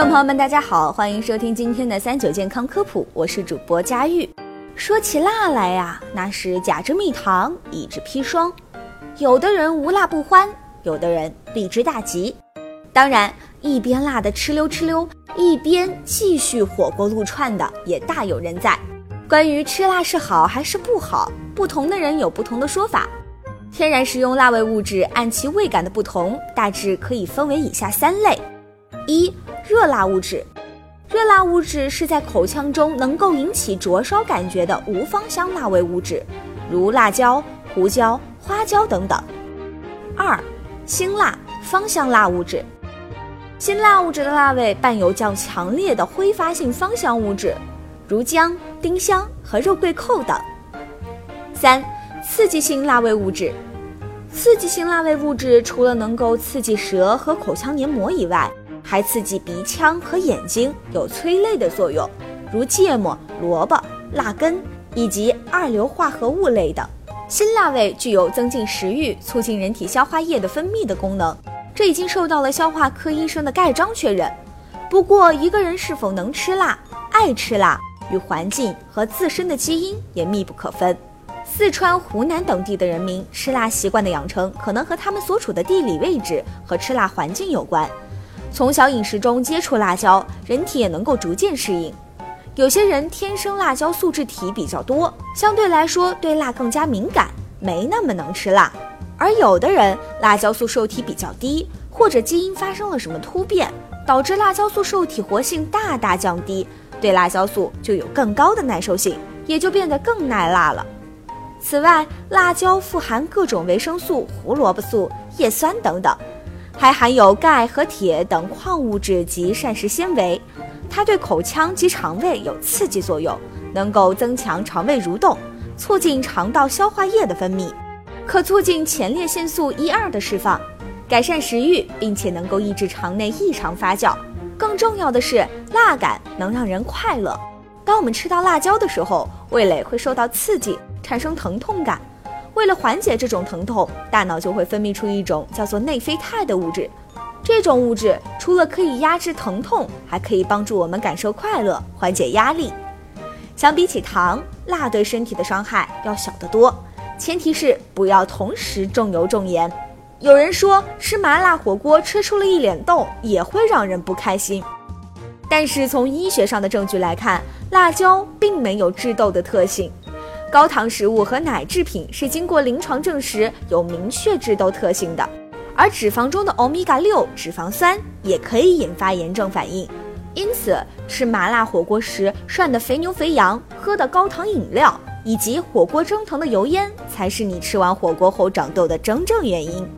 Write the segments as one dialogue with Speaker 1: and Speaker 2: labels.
Speaker 1: 众朋友们，大家好，欢迎收听今天的三九健康科普，我是主播佳玉。说起辣来呀，那是甲之蜜糖，乙之砒霜。有的人无辣不欢，有的人避之大吉。当然，一边辣的哧溜哧溜，一边继续火锅撸串的也大有人在。关于吃辣是好还是不好，不同的人有不同的说法。天然食用辣味物质按其味感的不同，大致可以分为以下三类：一。热辣物质，热辣物质是在口腔中能够引起灼烧感觉的无芳香辣味物质，如辣椒、胡椒、花椒等等。二、辛辣芳香辣物质，辛辣物质的辣味伴有较强烈的挥发性芳香物质，如姜、丁香和肉桂蔻等。三、刺激性辣味物质，刺激性辣味物质除了能够刺激舌和口腔黏膜以外，还刺激鼻腔和眼睛，有催泪的作用，如芥末、萝卜、辣根以及二硫化合物类的。辛辣味具有增进食欲、促进人体消化液的分泌的功能，这已经受到了消化科医生的盖章确认。不过，一个人是否能吃辣、爱吃辣，与环境和自身的基因也密不可分。四川、湖南等地的人民吃辣习惯的养成，可能和他们所处的地理位置和吃辣环境有关。从小饮食中接触辣椒，人体也能够逐渐适应。有些人天生辣椒素质体比较多，相对来说对辣更加敏感，没那么能吃辣；而有的人辣椒素受体比较低，或者基因发生了什么突变，导致辣椒素受体活性大大降低，对辣椒素就有更高的耐受性，也就变得更耐辣了。此外，辣椒富含各种维生素、胡萝卜素、叶酸等等。还含有钙和铁等矿物质及膳食纤维，它对口腔及肠胃有刺激作用，能够增强肠胃蠕动，促进肠道消化液的分泌，可促进前列腺素一二的释放，改善食欲，并且能够抑制肠内异常发酵。更重要的是，辣感能让人快乐。当我们吃到辣椒的时候，味蕾会受到刺激，产生疼痛感。为了缓解这种疼痛，大脑就会分泌出一种叫做内啡肽的物质。这种物质除了可以压制疼痛，还可以帮助我们感受快乐、缓解压力。相比起糖，辣对身体的伤害要小得多，前提是不要同时重油重盐。有人说吃麻辣火锅吃出了一脸痘也会让人不开心，但是从医学上的证据来看，辣椒并没有治痘的特性。高糖食物和奶制品是经过临床证实有明确致痘特性的，而脂肪中的欧米伽六脂肪酸也可以引发炎症反应。因此，吃麻辣火锅时涮的肥牛肥羊、喝的高糖饮料以及火锅蒸腾的油烟，才是你吃完火锅后长痘的真正原因。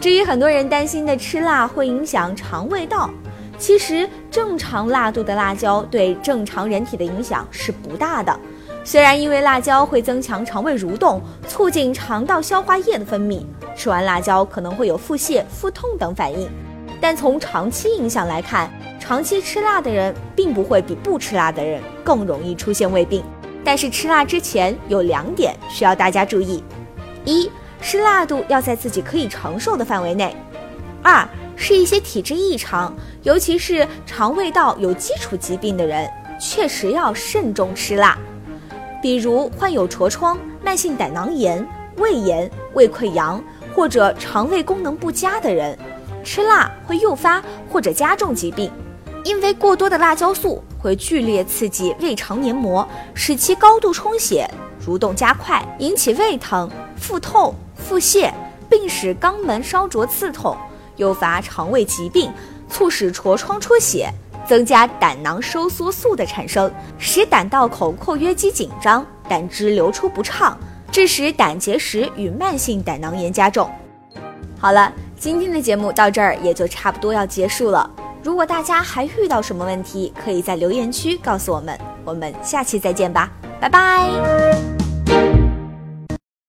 Speaker 1: 至于很多人担心的吃辣会影响肠胃道，其实正常辣度的辣椒对正常人体的影响是不大的。虽然因为辣椒会增强肠胃蠕动，促进肠道消化液的分泌，吃完辣椒可能会有腹泻、腹痛等反应，但从长期影响来看，长期吃辣的人并不会比不吃辣的人更容易出现胃病。但是吃辣之前有两点需要大家注意：一是辣度要在自己可以承受的范围内；二是一些体质异常，尤其是肠胃道有基础疾病的人，确实要慎重吃辣。比如患有痤疮、慢性胆囊炎、胃炎、胃溃疡或者肠胃功能不佳的人，吃辣会诱发或者加重疾病，因为过多的辣椒素会剧烈刺激胃肠黏膜，使其高度充血、蠕动加快，引起胃疼、腹痛、腹泻，并使肛门烧灼刺痛，诱发肠胃疾病，促使痤疮出血。增加胆囊收缩素的产生，使胆道口括约肌紧张，胆汁流出不畅，致使胆结石与慢性胆囊炎加重。好了，今天的节目到这儿也就差不多要结束了。如果大家还遇到什么问题，可以在留言区告诉我们。我们下期再见吧，拜拜。